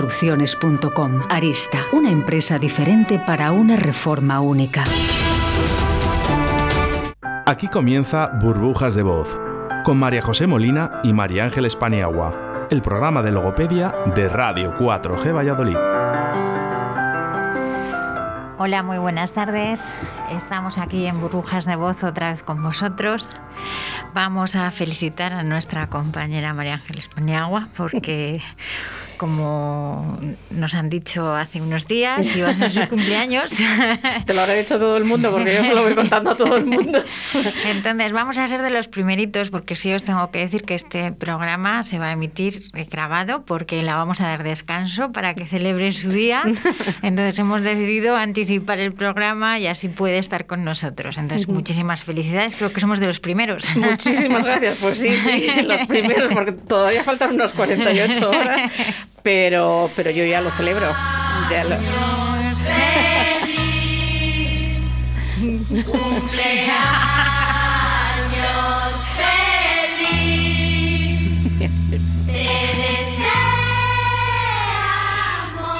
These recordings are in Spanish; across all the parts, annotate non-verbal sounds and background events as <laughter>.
construcciones.com. Arista, una empresa diferente para una reforma única. Aquí comienza Burbujas de Voz, con María José Molina y María Ángeles Paniagua, el programa de logopedia de Radio 4G Valladolid. Hola, muy buenas tardes. Estamos aquí en Burbujas de Voz otra vez con vosotros. Vamos a felicitar a nuestra compañera María Ángeles Paniagua porque como nos han dicho hace unos días, iba a ser su cumpleaños. <laughs> Te lo habrá dicho todo el mundo, porque yo se lo voy contando a todo el mundo. <laughs> Entonces, vamos a ser de los primeritos, porque sí os tengo que decir que este programa se va a emitir grabado, porque la vamos a dar descanso para que celebre su día. <laughs> Entonces, hemos decidido anticipar el programa y así puede estar con nosotros. Entonces, muchísimas felicidades, creo que somos de los primeros. Muchísimas gracias, pues sí, sí, los primeros, porque todavía faltan unas 48 horas pero, pero yo ya lo celebro. Ya lo... <laughs>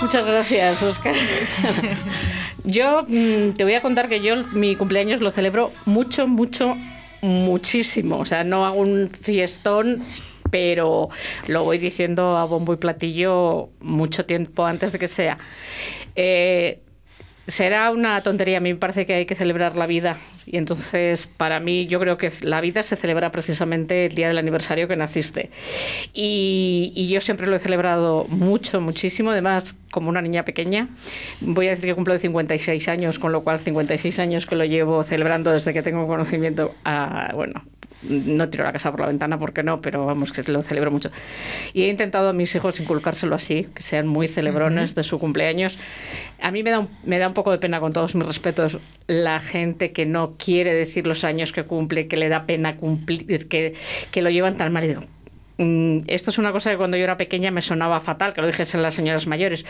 Muchas gracias, Oscar. <laughs> Yo mm, te voy a contar que yo mi cumpleaños lo celebro mucho, mucho, muchísimo. O sea, no hago un fiestón pero lo voy diciendo a bombo y platillo mucho tiempo antes de que sea. Eh, será una tontería, a mí me parece que hay que celebrar la vida. Y entonces, para mí, yo creo que la vida se celebra precisamente el día del aniversario que naciste. Y, y, yo siempre lo he celebrado mucho, muchísimo, además, como una niña pequeña. Voy a decir que cumplo 56 años, con lo cual 56 años que lo llevo celebrando desde que tengo conocimiento, a, bueno, no tiro la casa por la ventana porque no, pero vamos, que lo celebro mucho. Y he intentado a mis hijos inculcárselo así, que sean muy celebrones de su cumpleaños. A mí me da, un, me da un poco de pena, con todos mis respetos, la gente que no quiere decir los años que cumple, que le da pena cumplir, que, que lo llevan tan mal. Y digo, mm, esto es una cosa que cuando yo era pequeña me sonaba fatal, que lo dijesen las señoras mayores.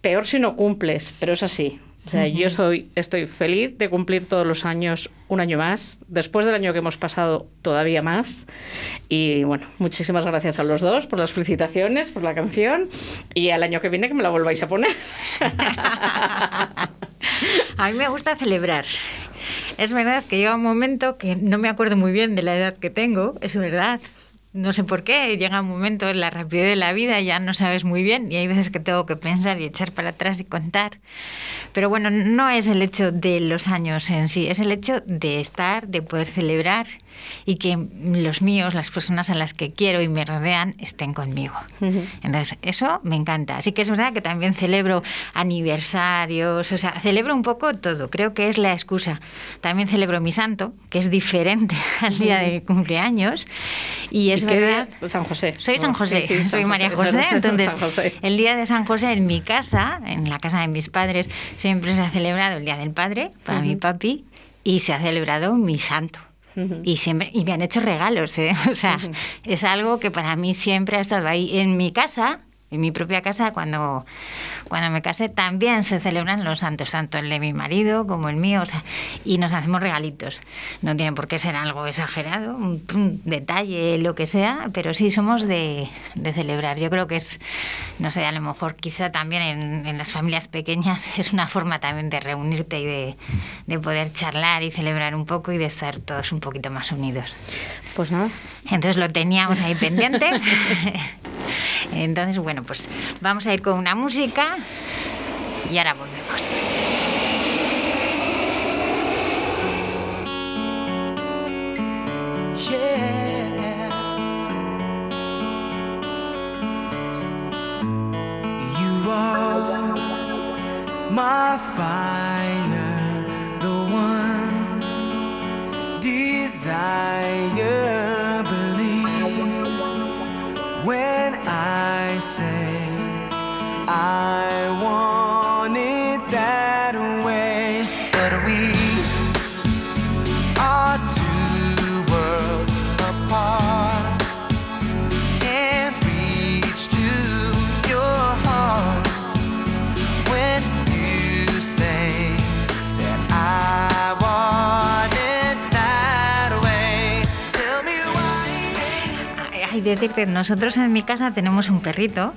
Peor si no cumples, pero es así. O sea, yo soy, estoy feliz de cumplir todos los años un año más, después del año que hemos pasado todavía más. Y bueno, muchísimas gracias a los dos por las felicitaciones, por la canción y al año que viene que me la volváis a poner. <laughs> a mí me gusta celebrar. Es verdad que llega un momento que no me acuerdo muy bien de la edad que tengo, es verdad, no sé por qué, llega un momento en la rapidez de la vida, ya no sabes muy bien y hay veces que tengo que pensar y echar para atrás y contar. Pero bueno, no es el hecho de los años en sí, es el hecho de estar, de poder celebrar y que los míos, las personas a las que quiero y me rodean, estén conmigo. Entonces, eso me encanta. Así que es verdad que también celebro aniversarios, o sea, celebro un poco todo, creo que es la excusa. También celebro mi santo, que es diferente <laughs> al día de cumpleaños y es verdad. San José. Soy San José, soy María José. Entonces, el día de San José en mi casa, en la casa de mis padres, siempre se ha celebrado el Día del Padre para mi papi y se ha celebrado mi santo. Y siempre y me han hecho regalos, ¿eh? <laughs> O sea, es algo que para mí siempre ha estado ahí. En mi casa, en mi propia casa, cuando, cuando me casé, también se celebran los santos, tanto el de mi marido como el mío, o sea, y nos hacemos regalitos. No tiene por qué ser algo exagerado, un, un detalle, lo que sea, pero sí somos de, de, celebrar. Yo creo que es, no sé, a lo mejor quizá también en, en, las familias pequeñas <laughs> es una forma también de reunirte y de, de poder charlar y celebrar un poco y de estar todos un poquito más unidos. Pues nada. Entonces lo teníamos ahí pendiente. <laughs> Entonces, bueno, pues vamos a ir con una música y ahora volvemos. Decirte, nosotros en mi casa tenemos un perrito.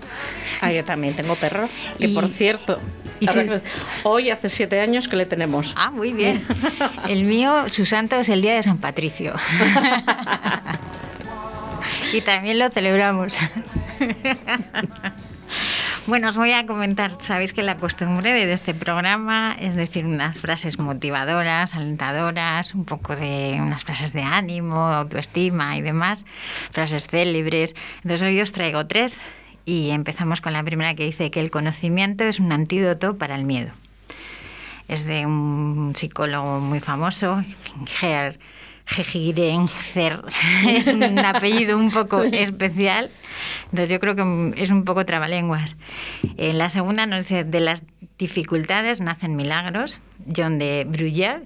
Ah, yo también tengo perro. Y, por cierto, y hoy hace siete años que le tenemos. Ah, muy bien. <laughs> El mío, su santo es el día de San Patricio. <laughs> y también lo celebramos. <laughs> Bueno, os voy a comentar, sabéis que la costumbre de este programa es decir unas frases motivadoras, alentadoras, un poco de unas frases de ánimo, autoestima y demás, frases célebres. Entonces hoy os traigo tres y empezamos con la primera que dice que el conocimiento es un antídoto para el miedo es de un psicólogo muy famoso, Ger Gegirenzer. <laughs> Es un apellido un poco especial. Entonces yo creo que es un poco trabalenguas. En la segunda nos dice, de las dificultades nacen milagros, John de Bruyère.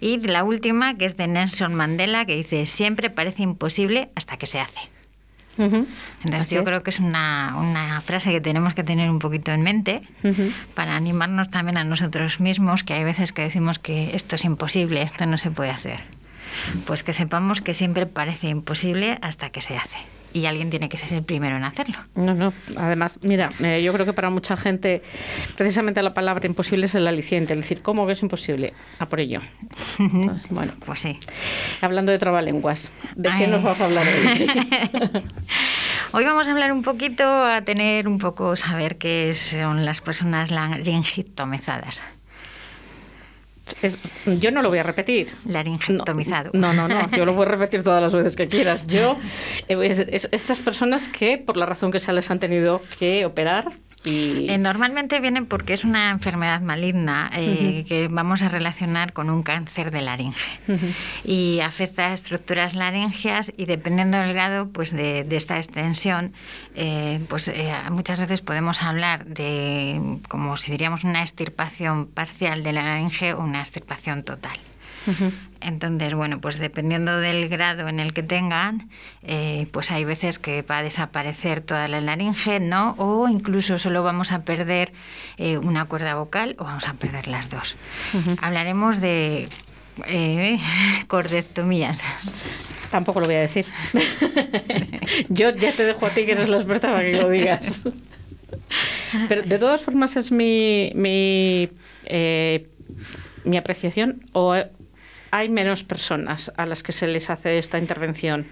Y la última, que es de Nelson Mandela, que dice, siempre parece imposible hasta que se hace. Ujú. Entonces Así yo es. creo que es una, una frase que tenemos que tener un poquito en mente Ujú. para animarnos también a nosotros mismos, que hay veces que decimos que esto es imposible, esto no se puede hacer. Pues que sepamos que siempre parece imposible hasta que se hace. Y alguien tiene que ser el primero en hacerlo. No, no. Además, mira, eh, yo creo que para mucha gente, precisamente la palabra imposible es el aliciente. Es decir, ¿cómo que es imposible? A por ello. Pues, bueno, Pues sí. hablando de trabalenguas, ¿de qué nos vas a hablar hoy? <laughs> Hoy vamos a hablar un poquito, a tener un poco, saber qué son las personas laringitomizadas. Es- yo no lo voy a repetir. Laringectomizado. No, no, no, yo lo voy a repetir todas las veces que quieras. Yo, <laughs> eh, es- es- estas personas que, por la razón que sea, les han tenido que operar y... Eh, normalmente viene porque es una enfermedad maligna eh, que vamos a relacionar con un cáncer de laringe. Y afecta a estructuras laringeas y dependiendo del grado pues de, de esta extensión eh, pues muchas veces podemos hablar de como si diríamos una extirpación parcial de la laringe o una extirpación total. Entonces, bueno, pues dependiendo del grado en el que tengan, eh, pues hay veces que va a desaparecer toda la laringe, ¿no? O incluso solo vamos a perder eh, una cuerda vocal o vamos a perder las dos. Hablaremos de eh, <laughs> cordectomías. Tampoco lo voy a decir. <laughs> Yo ya te dejo a ti, que eres la experta, para que lo digas. Pero de todas formas es mi, mi, eh, mi apreciación o hay menos personas a las que se les hace esta intervención.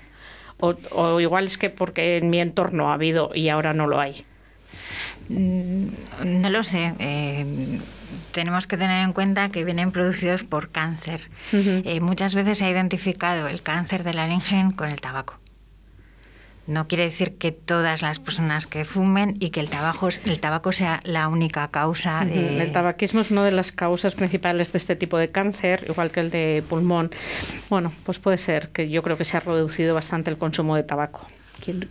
O, o igual es que porque en mi entorno ha habido y ahora no lo hay. Mm, No lo sé. eh, tenemos que tener en cuenta que vienen producidos por cáncer. Eh, muchas veces se ha identificado el cáncer de laringe con el tabaco. No quiere decir que todas las personas que fumen y que el tabaco, el tabaco sea la única causa de... El tabaquismo es una de las causas principales de este tipo de cáncer, igual que el de pulmón. Bueno, pues puede ser que yo creo que se ha reducido bastante el consumo de tabaco.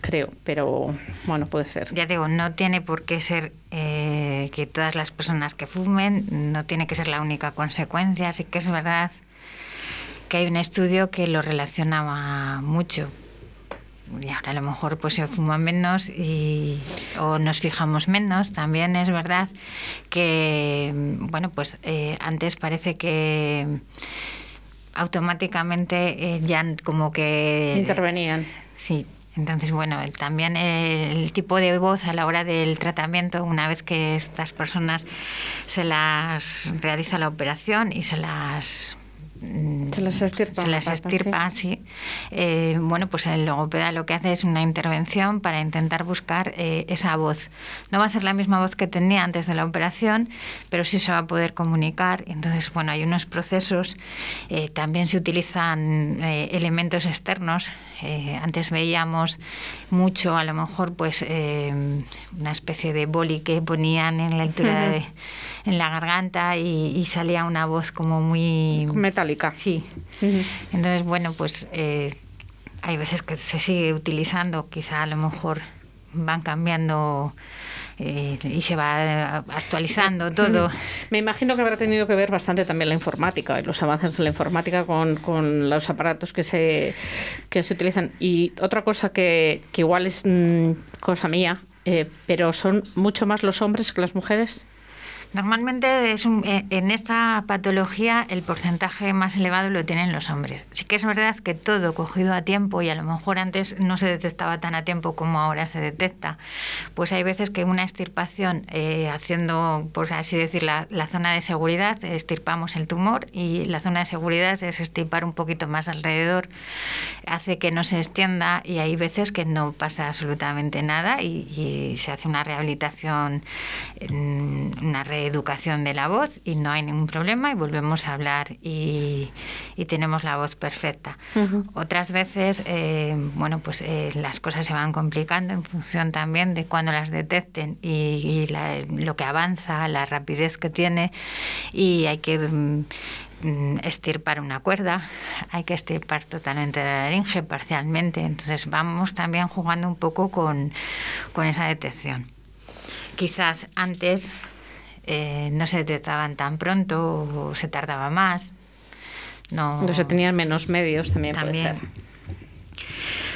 Creo, pero bueno, puede ser. Ya digo, no tiene por qué ser eh, que todas las personas que fumen, no tiene que ser la única consecuencia. Sí que es verdad que hay un estudio que lo relacionaba mucho. Y ahora a lo mejor pues se fuma menos y, o nos fijamos menos. También es verdad que, bueno, pues eh, antes parece que automáticamente eh, ya como que... Intervenían. Sí, entonces, bueno, también el tipo de voz a la hora del tratamiento, una vez que estas personas se las realiza la operación y se las Se las estirpa se las estirpa, sí. Eh, bueno, pues el logopeda lo que hace es una intervención para intentar buscar eh, esa voz. No va a ser la misma voz que tenía antes de la operación, pero sí se va a poder comunicar. Entonces, bueno, hay unos procesos. eh, también se utilizan elementos externos. Antes veíamos mucho, a lo mejor, pues eh, una especie de boli que ponían en la altura <laughs> de, en la garganta y, y salía una voz como muy Metálica. Sí. Entonces, bueno, pues eh, hay veces que se sigue utilizando, quizá a lo mejor van cambiando eh, y se va eh, actualizando todo. Me imagino que habrá tenido que ver bastante también la informática y los avances de la informática con, con los aparatos que se, que se utilizan. Y otra cosa que, que igual es mm, cosa mía, eh, pero son mucho más los hombres que las mujeres. Normalmente es un- eh, en esta patología el porcentaje más elevado lo tienen los hombres. Sí que es verdad que todo cogido a tiempo y a lo mejor antes no se detectaba tan a tiempo como ahora se detecta, pues hay veces que una extirpación eh, haciendo, por así decir, la, la zona de seguridad, extirpamos el tumor y la zona de seguridad es extirpar un poquito más alrededor, hace que no se extienda y hay veces que no pasa absolutamente nada y, y se hace una rehabilitación, una reeducación de la voz y no hay ningún problema y volvemos a hablar y, y tenemos la voz perfecta. Otras veces, eh, bueno, pues eh, las cosas se van complicando en función también de cuando las detecten y, y la- lo que avanza, la rapidez que tiene y hay que mm, mm, extirpar una cuerda, hay que extirpar totalmente la laringe parcialmente, entonces vamos también jugando un poco con, con esa detección. Quizás antes eh, no se detectaban tan pronto o se tardaba más. No, No se tenían menos medios también, también. puede ser.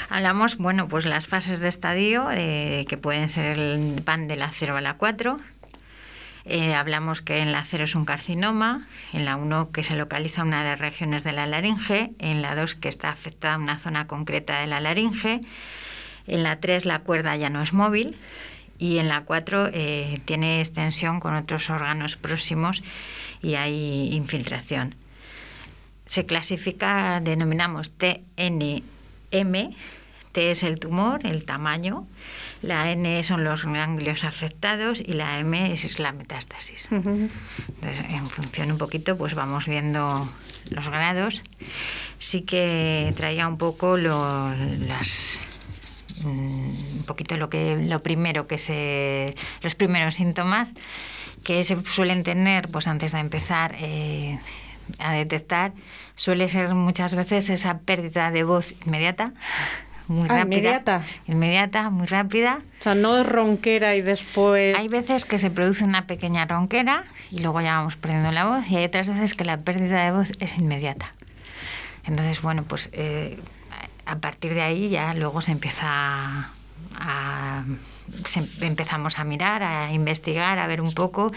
Hablamos, bueno, pues las fases de estadio, eh, que pueden ser el van de la 0 a la 4. Eh, hablamos que en la 0 es un carcinoma, en la 1 que se localiza una de las regiones de la laringe, en la 2 que está afectada una zona concreta de la laringe, en la 3 la cuerda ya no es móvil y en la 4 eh, tiene extensión con otros órganos próximos y hay infiltración. Se clasifica, denominamos TNM, T es el tumor, el tamaño, la N son los ganglios afectados y la M es la metástasis. Entonces, en función un poquito, pues vamos viendo los grados. Sí que traía un poco lo- las un poquito lo que lo primero que se los primeros síntomas que se suelen tener pues antes de empezar eh, a detectar suele ser muchas veces esa pérdida de voz inmediata muy Ah, rápida inmediata. inmediata muy rápida O sea, no es ronquera y después... hay veces que se produce una pequeña ronquera y luego ya vamos perdiendo la voz y hay otras veces que la pérdida de voz es inmediata. Entonces, bueno, pues eh, a partir de ahí ya luego se empieza a... se- empezamos a mirar, a investigar, a ver un poco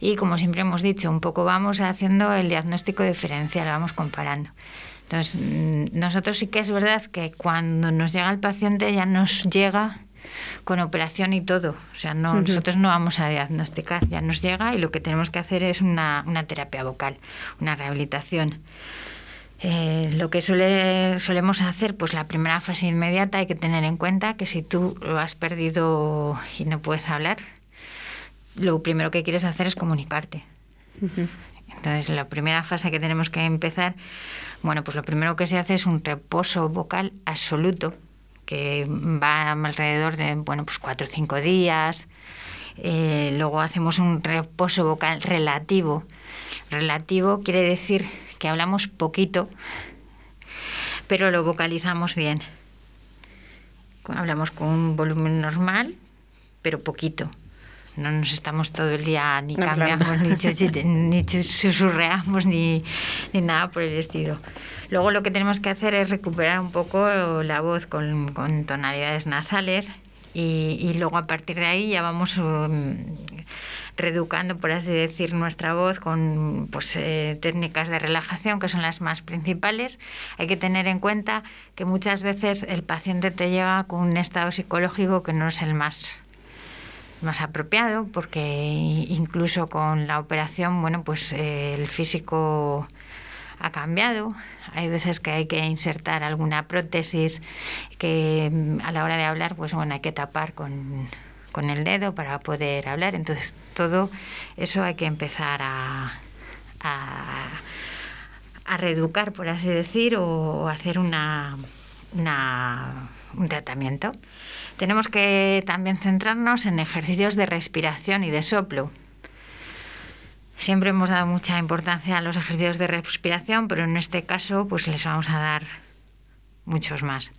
y como siempre hemos dicho, un poco vamos haciendo el diagnóstico diferencial, vamos comparando. Entonces, mm, nosotros sí que es verdad que cuando nos llega el paciente ya nos llega con operación y todo. O sea, no, nosotros no vamos a diagnosticar, ya nos llega y lo que tenemos que hacer es una, una terapia vocal, una rehabilitación. Eh, lo que suele, solemos hacer, pues la primera fase inmediata hay que tener en cuenta que si tú lo has perdido y no puedes hablar, lo primero que quieres hacer es comunicarte. Entonces, la primera fase que tenemos que empezar, bueno, pues lo primero que se hace es un reposo vocal absoluto, que va alrededor de, bueno, pues cuatro o cinco días. Eh, luego hacemos un reposo vocal relativo. Relativo quiere decir que hablamos poquito, pero lo vocalizamos bien. Hablamos con un volumen normal, pero poquito. No nos estamos todo el día ni No, cambiamos, ni, <laughs> chuchi- ni susurreamos, ni, ni nada por el estilo. Luego lo que tenemos que hacer es recuperar un poco la voz con, con tonalidades nasales y, y luego a partir de ahí ya vamos um, reeducando, por así decir, nuestra voz con pues, eh, técnicas de relajación que son las más principales. Hay que tener en cuenta que muchas veces el paciente te llega con un estado psicológico que no es el más más apropiado porque incluso con la operación bueno pues eh, el físico ha cambiado hay veces que hay que insertar alguna prótesis que mm, a la hora de hablar pues bueno hay que tapar con, con el dedo para poder hablar entonces todo eso hay que empezar a, a, a reeducar por así decir o hacer una, una- un tratamiento tenemos que también centrarnos en ejercicios de respiración y de soplo. Siempre hemos dado mucha importancia a los ejercicios de respiración, pero en este caso pues les vamos a dar muchos más.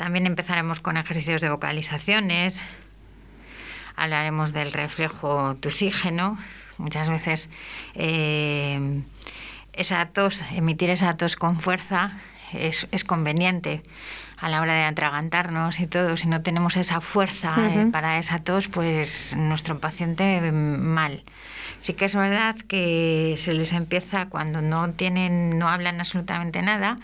También empezaremos con ejercicios de vocalizaciones, hablaremos del reflejo tusígeno. Muchas veces eh, esa tos, emitir esa tos con fuerza es, es conveniente a la hora de atragantarnos y todo. Si no tenemos esa fuerza eh, para esa tos, pues nuestro paciente mm, mal. Sí que es verdad que se les empieza cuando no tienen, no hablan absolutamente nada.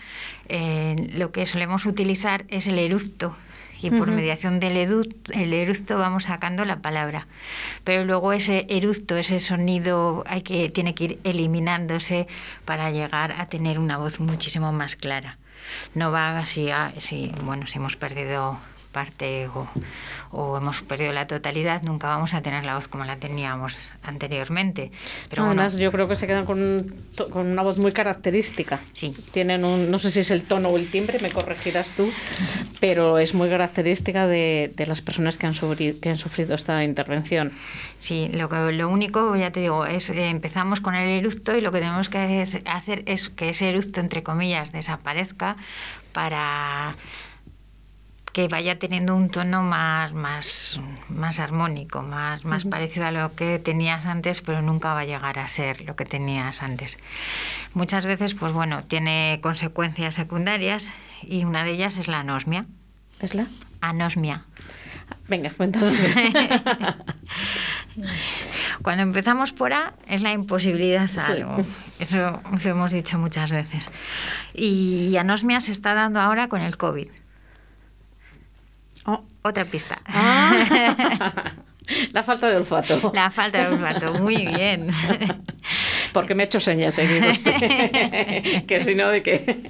eh, lo que solemos utilizar es el eructo y por mediación del eructo, el eructo vamos sacando la palabra. Pero luego ese eructo, ese sonido, hay que, tiene que ir eliminándose para llegar a tener una voz muchísimo más clara. No va así, a- si, bueno, si hemos perdido parte o, o hemos perdido la totalidad, nunca vamos a tener la voz como la teníamos anteriormente. Pero bueno, Además, yo creo que se quedan con, un con una voz muy característica. Sí. Tienen un, no sé si es el tono o el timbre, me corregirás tú, pero es muy característica de, de las personas que han, sufrido, que han sufrido esta intervención. Sí, lo, que, lo único, ya te digo, es eh, empezamos con el eructo y lo que tenemos que hacer es que ese eructo, entre comillas, desaparezca para que vaya teniendo un tono más, más, más armónico, más, más parecido a lo que tenías antes, pero nunca va a llegar a ser lo que tenías antes. Muchas veces, pues bueno, tiene consecuencias secundarias y una de ellas es la anosmia. ¿Es la? Anosmia. Venga, cuéntanos. <laughs> Cuando empezamos por A es la imposibilidad a Sí. algo. Eso lo hemos dicho muchas veces. Y anosmia se está dando ahora con el COVID. Oh. Otra pista. Ah. <laughs> La falta de olfato. La falta de olfato. Muy bien. <laughs> Porque me ha hecho señas, usted. <laughs> que si no, de qué.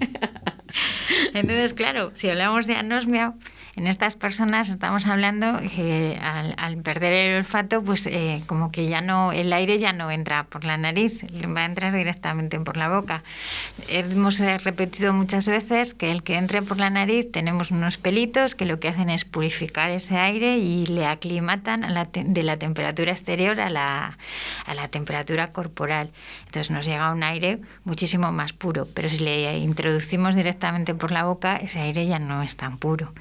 Entonces, claro, si hablamos de anosmia, en estas personas estamos hablando que al, al perder el olfato, pues eh, como que ya no, el aire ya no entra por la nariz, va a entrar directamente por la boca. Hemos eh, repetido muchas veces que el que entre por la nariz tenemos unos pelitos que lo que hacen es purificar ese aire y le aclimatan a la de la temperatura exterior a la, a la temperatura corporal. Entonces nos llega un aire muchísimo más puro, pero si le introducimos directamente por la boca, ese aire ya no es tan puro.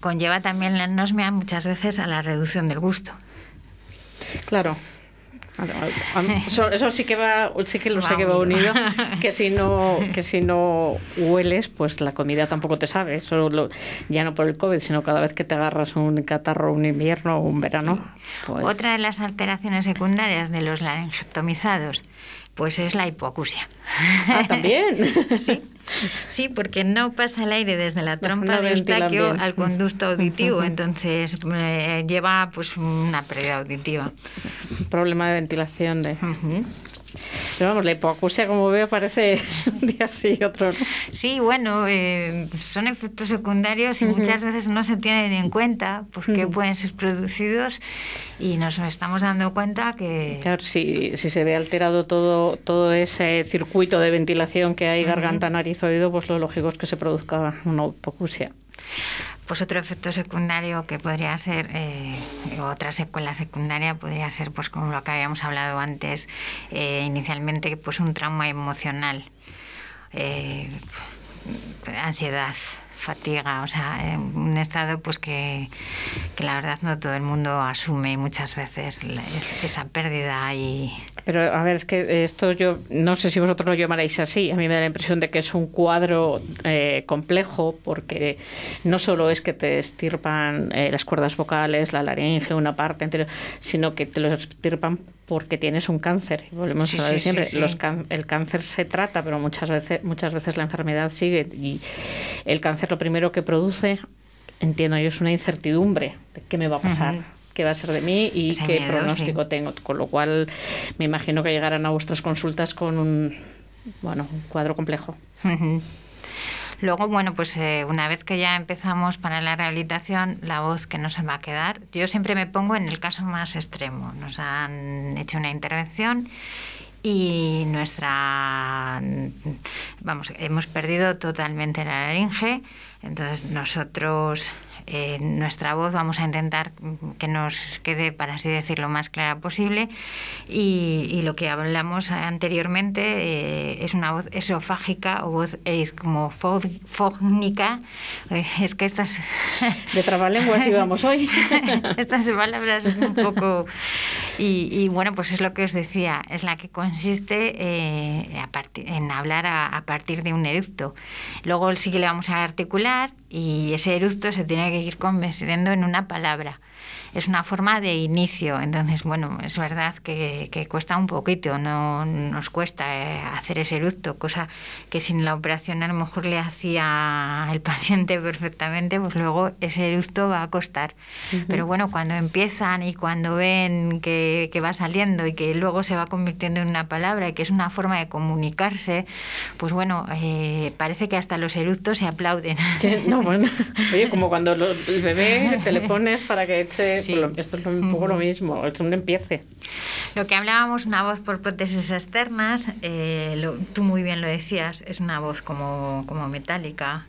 Conlleva también la anosmia muchas veces a la reducción del gusto. Claro. <laughs> Eso, eso sí que va, sí que lo sé que va unido. <laughs> Que si no, que si no hueles, pues la comida tampoco te sabe. Eso lo- ya no por el COVID, sino cada vez que te agarras un catarro, un invierno o un verano. pues- Otra de las alteraciones secundarias de los laringectomizados, pues es la hipoacusia. Ah, también. <laughs> Sí, <laughs> sí, porque no pasa el aire desde la trompa no de Eustaquio al conducto <laughs> auditivo, entonces eh, lleva pues una pérdida auditiva. Problema de ventilación. De... Pero vamos, la hipoacusia, como veo, parece <laughs> un día sí y otro no. Sí, bueno, eh, son efectos secundarios y muchas veces no se tienen en cuenta porque pueden ser producidos y nos estamos dando cuenta que... Claro, si, si se ve alterado todo, todo ese circuito de ventilación que hay, garganta, nariz, oído, pues lo lógico es que se produzca una hipoacusia. Pues otro efecto secundario que podría ser, eh, otra secuela secundaria podría ser, pues como lo que habíamos hablado antes, eh, inicialmente, pues un trauma emocional, eh, ansiedad, fatiga, o sea, un estado pues que, que la verdad no todo el mundo asume muchas veces esa pérdida y Pero a ver, es que esto yo no sé si vosotros lo llamaréis así. A mí me da la impresión de que es un cuadro eh, complejo porque no solo es que te estirpan eh, las cuerdas vocales, la laringe, una parte anterior, sino que te lo estirpan porque tienes un cáncer. Y volvemos Sí, a lo de siempre. sí, sí. Los can- el cáncer se trata, pero muchas veces, muchas veces la enfermedad sigue. Y el cáncer lo primero que produce, entiendo yo, es una incertidumbre de qué me va a pasar. Qué va a ser de mí y Ese qué miedo, pronóstico sí. tengo. Con lo cual, me imagino que llegarán a vuestras consultas con un, bueno, un cuadro complejo. Luego, bueno, pues eh, una vez que ya empezamos para la rehabilitación, la voz que no se va a quedar, yo siempre me pongo en el caso más extremo. Nos han hecho una intervención y nuestra, vamos, hemos perdido totalmente la laringe, entonces nosotros, eh, nuestra voz vamos a intentar que nos quede, para así decirlo, lo más clara posible y, y lo que hablamos anteriormente eh, es una voz esofágica o voz escomofónica. Eh, es que estas... <laughs> De trabalenguas íbamos hoy. <laughs> Estas palabras un poco... Y, y, bueno, pues es lo que os decía, es la que consiste eh, a en hablar a, a partir de un eructo. Luego sí que le vamos a articular y ese eructo se tiene que ir convirtiendo en una palabra. Es una forma de inicio, entonces, bueno, es verdad que, que cuesta un poquito, no nos cuesta eh, hacer ese eructo, cosa que sin la operación a lo mejor le hacía el paciente <laughs> perfectamente, pues luego ese eructo va a costar. Pero bueno, cuando empiezan y cuando ven que, que va saliendo y que luego se va convirtiendo en una palabra y que es una forma de comunicarse, pues bueno, eh, parece que hasta los eructos se aplauden. No, bueno, <laughs> oye, como cuando el bebé te le pones para que eche, Sí. lo- esto es lo- un poco lo mismo, es un empiece. Lo que hablábamos, una voz por prótesis externas, eh, lo- tú muy bien lo decías, es una voz como, como metálica.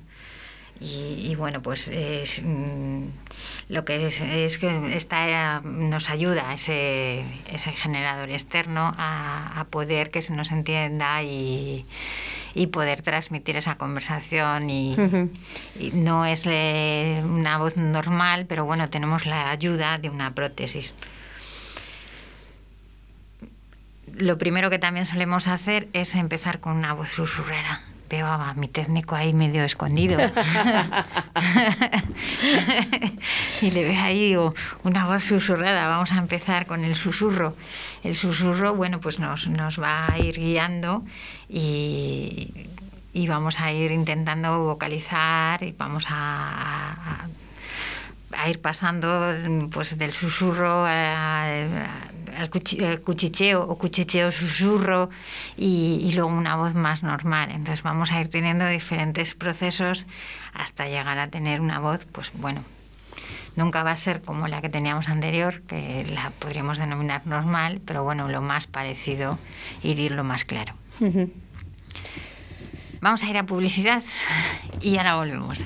Y, y bueno, pues es, mm, lo que es, es que está, nos ayuda ese, ese generador externo a, a poder que se nos entienda y, y poder transmitir esa conversación. Y no es eh, una voz normal, pero bueno, tenemos la ayuda de una prótesis. Lo primero que también solemos hacer es empezar con una voz susurrera. Veo a mi técnico ahí medio escondido. <laughs> y le veo ahí digo, una voz susurrada. Vamos a empezar con el susurro. El susurro, bueno, pues nos, nos va a ir guiando y, y vamos a ir intentando vocalizar y vamos a- a a ir pasando pues del susurro a- a- al cuchi- al cuchicheo o cuchicheo susurro y, y luego una voz más normal. Entonces vamos a ir teniendo diferentes procesos hasta llegar a tener una voz, pues bueno, nunca va a ser como la que teníamos anterior, que la podríamos denominar normal, pero bueno, lo más parecido, ir ir lo más claro. Vamos a ir a publicidad y ahora volvemos.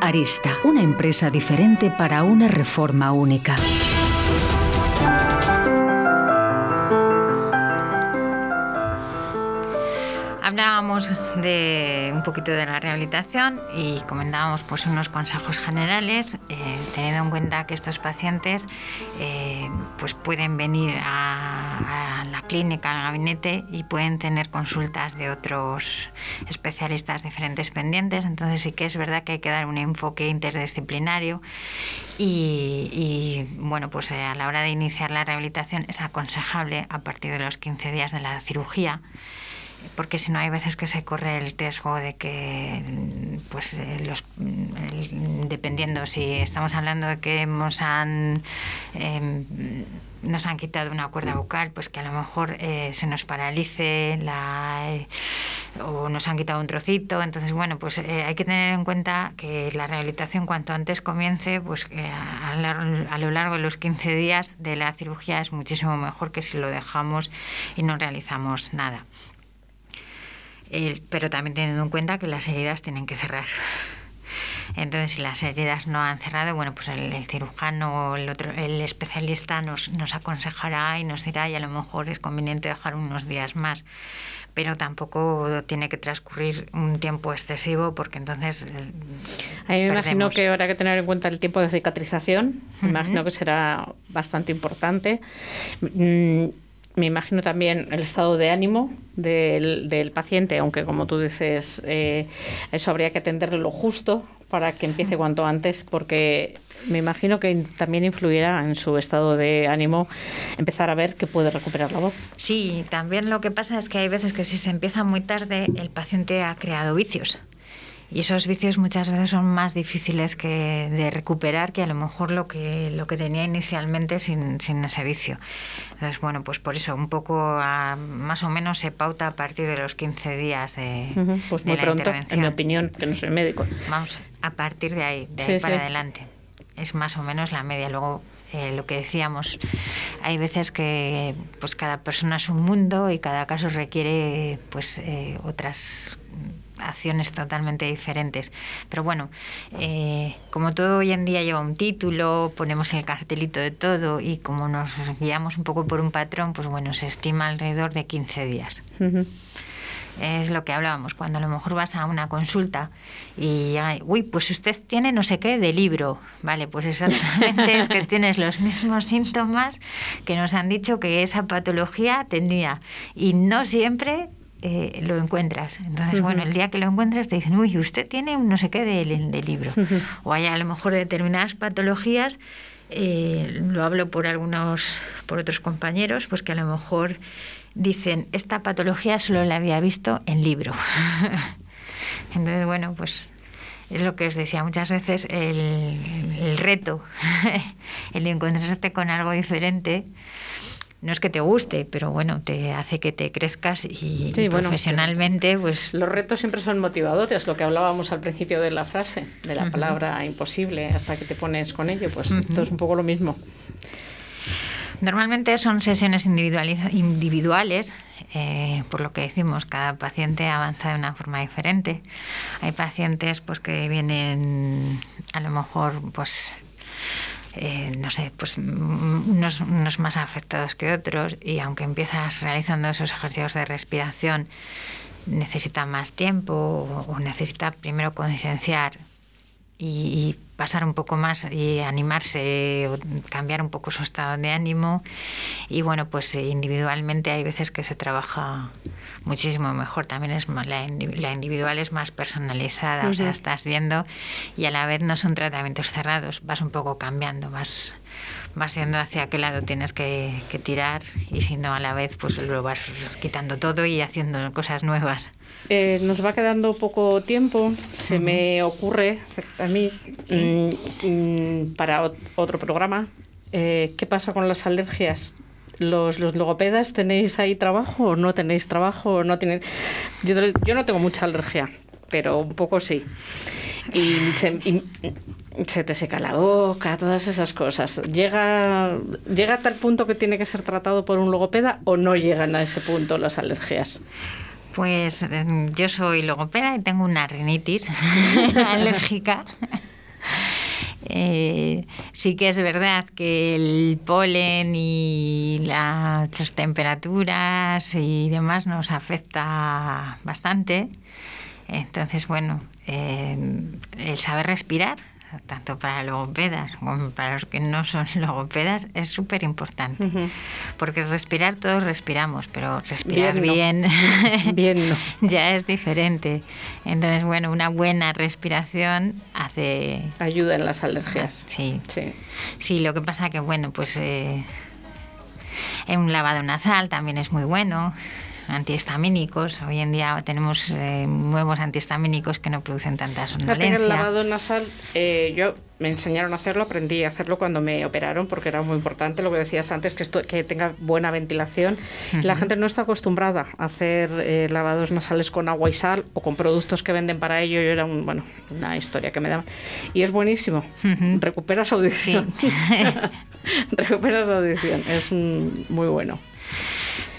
Arista, una empresa diferente para una reforma única. Hablábamos de un poquito de la rehabilitación y comentábamos pues unos consejos generales, eh, teniendo en cuenta que estos pacientes eh, pues pueden venir a, la clínica, al gabinete y pueden tener consultas de otros especialistas diferentes pendientes. Entonces sí que es verdad que hay que dar un enfoque interdisciplinario y, y, bueno pues eh, a la hora de iniciar la rehabilitación es aconsejable a partir de los 15 días de la cirugía porque si no hay veces que se corre el riesgo de que, pues, eh, los, el- dependiendo si estamos hablando de que hemos han, em, nos han quitado una cuerda vocal, pues que a lo mejor eh, se nos paralice la, eh, o nos han quitado un trocito. Entonces, bueno, pues eh, hay que tener en cuenta que la rehabilitación cuanto antes comience, pues eh, a, a lo largo de los 15 días de la cirugía es muchísimo mejor que si lo dejamos y no realizamos nada. El- pero también teniendo en cuenta que las heridas tienen que cerrar. Entonces, si las heridas no han cerrado, bueno, pues el, el cirujano o el, otro, el especialista nos, nos aconsejará y nos dirá, y a lo mejor es conveniente dejar unos días más. Pero tampoco tiene que transcurrir un tiempo excesivo porque entonces. eh, A mí me imagino perdemos. que habrá que tener en cuenta el tiempo de cicatrización. Me Ujú. imagino que será bastante importante. Mm, Me imagino también el estado de ánimo del, del paciente, aunque como tú dices, eh, eso habría que atenderlo lo justo para que empiece cuanto antes, porque me imagino que también influirá en su estado de ánimo empezar a ver que puede recuperar la voz. Sí, también lo que pasa es que hay veces que si se empieza muy tarde, el paciente ha creado vicios. Y esos vicios muchas veces son más difíciles que de recuperar que a lo mejor lo que, lo que tenía inicialmente sin, sin ese vicio. Entonces, bueno, pues por eso un poco a- más o menos se pauta a partir de los 15 días de, Ujú, Pues de muy la pronto, en intervención. mi opinión, que no soy médico. Vamos, a partir de ahí, de Sí, ahí para sí. adelante. Es más o menos la media. Luego, eh, lo que decíamos, hay veces que pues cada persona es un mundo y cada caso requiere pues eh, otras acciones totalmente diferentes. Pero bueno, eh, como todo hoy en día lleva un título, ponemos el cartelito de todo y como nos guiamos un poco por un patrón, pues bueno, se estima alrededor de 15 días. Es lo que hablábamos, cuando a lo mejor vas a una consulta y hay, uy, pues usted tiene no sé qué de libro. Vale, pues exactamente es que tienes los mismos síntomas que nos han dicho que esa patología tendría. Y no siempre eh, lo encuentras. Entonces, bueno, el día que lo encuentras te dicen, uy, usted tiene un no sé qué de, de libro. O hay a lo mejor determinadas patologías, eh, lo hablo por algunos, por otros compañeros, pues que a lo mejor dicen, esta patología solo la había visto en libro. <laughs> Entonces, bueno, pues es lo que os decía muchas veces, el, el reto, <laughs> el encontrarte con algo diferente. No es que te guste, pero bueno, te hace que te crezcas y, Sí, y bueno, profesionalmente, pues Los retos siempre son motivadores, lo que hablábamos al principio de la frase, de la palabra imposible, hasta que te pones con ello, pues esto es un poco lo mismo. Normalmente son sesiones individuales, eh, por lo que decimos, cada paciente avanza de una forma diferente. Hay pacientes pues que vienen a lo mejor pues eh, no sé, pues mm, unos, unos más afectados que otros y aunque empiezas realizando esos ejercicios de respiración necesita más tiempo o, o necesita primero concienciar y, y pasar un poco más y animarse cambiar un poco su estado de ánimo y bueno pues eh, individualmente hay veces que se trabaja muchísimo mejor. También es más- la, indi- la individual es más personalizada, o sea, estás viendo y a la vez no son tratamientos cerrados, vas un poco cambiando, vas, vas viendo hacia qué lado tienes que, que tirar y si no a la vez pues lo vas quitando todo y haciendo cosas nuevas. Eh, nos va quedando poco tiempo. Se me ocurre a mí mm, mm, para ot- otro programa. eh, ¿Qué pasa con las alergias? Los, los logopedas tenéis ahí trabajo o no tenéis trabajo o no tienen yo, no tengo mucha alergia pero un poco sí y se, y se te seca la boca todas esas cosas llega llega a tal punto que tiene que ser tratado por un logopeda o no llegan a ese punto las alergias Pues em, yo soy logopeda y tengo una rinitis <laughs> alérgica. <laughs> Eh, sí que es verdad que el polen y las temperaturas y demás nos afecta bastante. Entonces, bueno, eh, el saber respirar, tanto para logopedas como para los que no son <laughs> logopedas, es súper importante. Porque respirar todos respiramos, pero respirar Bien no. bien, <laughs> Bien no. <laughs> ya es diferente. Entonces, bueno, una buena respiración hace... ayuda en las alergias. Sí, Sí. sí, lo que pasa que, bueno, pues eh, en un lavado nasal también es muy bueno. Antihistamínicos, hoy en día tenemos eh, nuevos antihistamínicos que no producen tanta somnolencia. el lavado nasal, eh, yo me enseñaron a hacerlo, aprendí a hacerlo cuando me operaron porque era muy importante lo que decías antes, que, esto, que tenga buena ventilación. La gente no está acostumbrada a hacer eh, lavados nasales con agua y sal o con productos que venden para ello. Yo era un, bueno, una historia que me daba. Y es buenísimo. Ujú. Recuperas audición. Sí. <laughs> Recuperas audición. Es mm, muy bueno.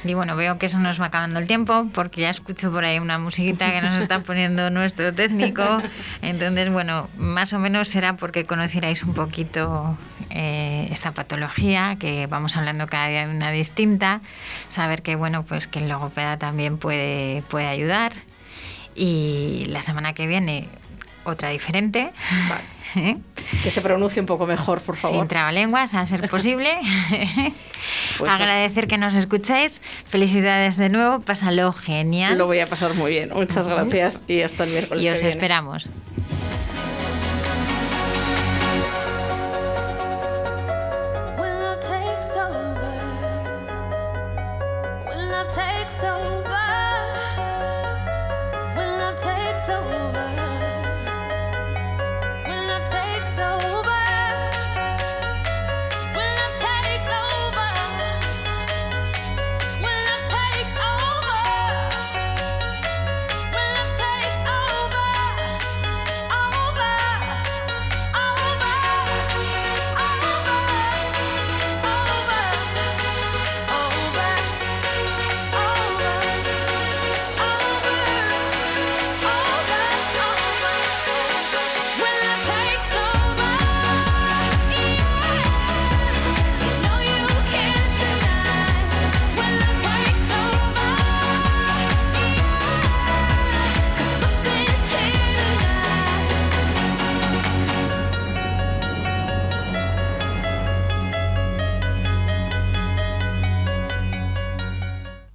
Y bueno, veo que eso nos va acabando el tiempo porque ya escucho por ahí una musiquita que nos está poniendo <laughs> nuestro técnico. Entonces, bueno, más o menos será porque conocierais un poquito eh, esta patología, que vamos hablando cada día de una distinta, saber que, bueno, pues que el logopeda también puede, puede ayudar. Y la semana que viene, otra diferente. <laughs> Que se pronuncie un poco mejor, por favor. Sin trabalenguas, a ser posible. <laughs> Pues pues Agradecer que nos escucháis. Felicidades de nuevo. Pásalo genial. Lo voy a pasar muy bien. Muchas gracias y hasta el miércoles. Y os esperamos.